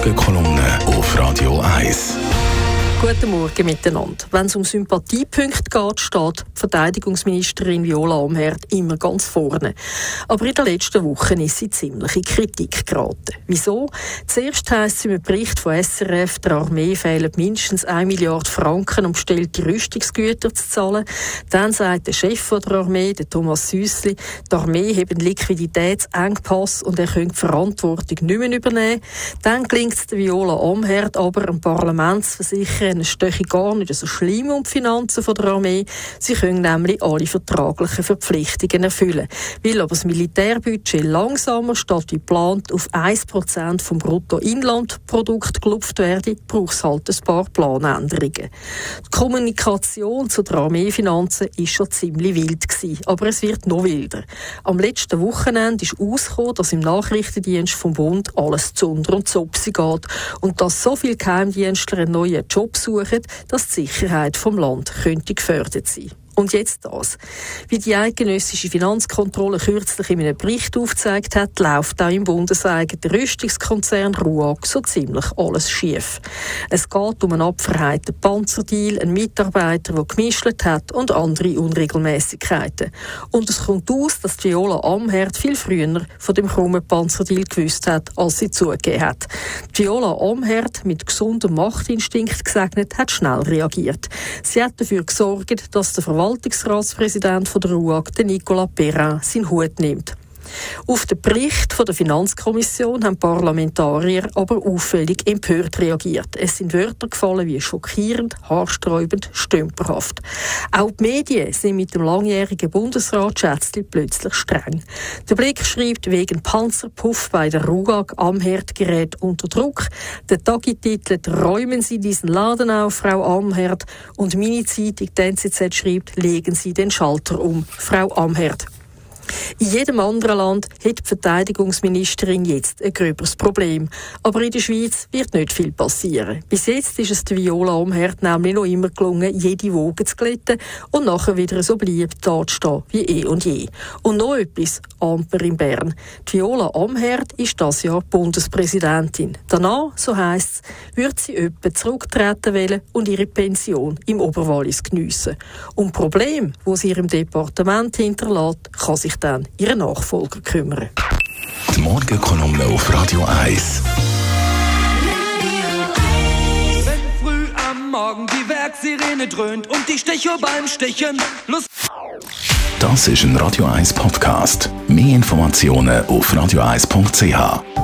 Morgenkolumne auf Radio 1. Guten Morgen miteinander. Wenn es um Sympathiepunkte geht, steht Verteidigungsministerin Viola Amherd immer ganz vorne. Aber in den letzten Wochen ist sie ziemlich in Kritik geraten. Wieso? Zuerst heisst es im Bericht von SRF, der Armee fehlen mindestens 1 Milliarde Franken, um bestellte Rüstungsgüter zu zahlen. Dann sagt der Chef der Armee, Thomas Süssli, die Armee hat einen Liquiditätsengpass und er könnte die Verantwortung nicht mehr übernehmen. Dann gelingt es Viola Amherd aber, im Parlament zu versichern, es stehe gar nicht so schlimm um die Finanzen der Armee. Sie können nämlich alle vertraglichen Verpflichtungen erfüllen. Weil aber das Militärbudget langsamer statt wie geplant auf 1% vom Bruttoinlandprodukt gelupft werde, braucht es halt ein paar Planänderungen. Die Kommunikation zu den Armeefinanzen war schon ziemlich wild gewesen, aber es wird noch wilder. Am letzten Wochenende ist ausgekommen, dass im Nachrichtendienst vom Bund alles zu unter und zu geht und dass so viele Geheimdienstler einen neuen Job suchen, dass die Sicherheit vom Land könnte gefördert sein. Und jetzt das. Wie die eidgenössische Finanzkontrolle kürzlich in einem Bericht aufgezeigt hat, läuft auch im bundeseigenen Rüstungskonzern RUAG so ziemlich alles schief. Es geht um einen abverheiten Panzerdeal, einen Mitarbeiter, der gemischt hat und andere Unregelmäßigkeiten. Und es kommt aus, dass Viola Amherd viel früher von dem krummen Panzerdeal gewusst hat, als sie zugegeben hat. Viola Amherd, mit gesundem Machtinstinkt gesegnet, hat schnell reagiert. Sie hat dafür gesorgt, dass der Verwaltung Verwaltungsratspräsident der RUAG, Nicolas Perrin, seinen Hut nimmt. Auf den Bericht der Finanzkommission haben Parlamentarier aber auffällig empört reagiert. Es sind Wörter gefallen wie schockierend, haarsträubend, stümperhaft. Auch die Medien sind mit dem langjährigen Bundesrat Schätzli plötzlich streng. Der Blick schreibt wegen Panzerpuff bei der RUGAG am Herdgerät unter Druck. Der Tagi titelt «Räumen Sie diesen Laden auf, Frau Amherd» und meine Zeitung, die NZZ, schreibt «Legen Sie den Schalter um, Frau Amherd». In jedem anderen Land hat die Verteidigungsministerin jetzt ein gröberes Problem. Aber in der Schweiz wird nicht viel passieren. Bis jetzt ist es der Viola Amherd nämlich noch immer gelungen, jede Woge zu glätten und nachher wieder so beliebt stehen wie eh und je. Und noch etwas, Amper in Bern. Die Viola Amherd ist das Jahr Bundespräsidentin. Danach, so heisst es, wird sie öppe zurücktreten wollen und ihre Pension im Oberwallis geniessen. Um Probleme, wo sie ihrem Departement hinterlässt, kann sich dann ihren Nachfolger kümmern. Die Morgenkolumne auf Radio 1. Wenn früh am Morgen die Werksirene dröhnt und die Stecho beim Stechen Lust. Das ist ein Radio 1 Podcast. Mehr Informationen auf radio1.ch.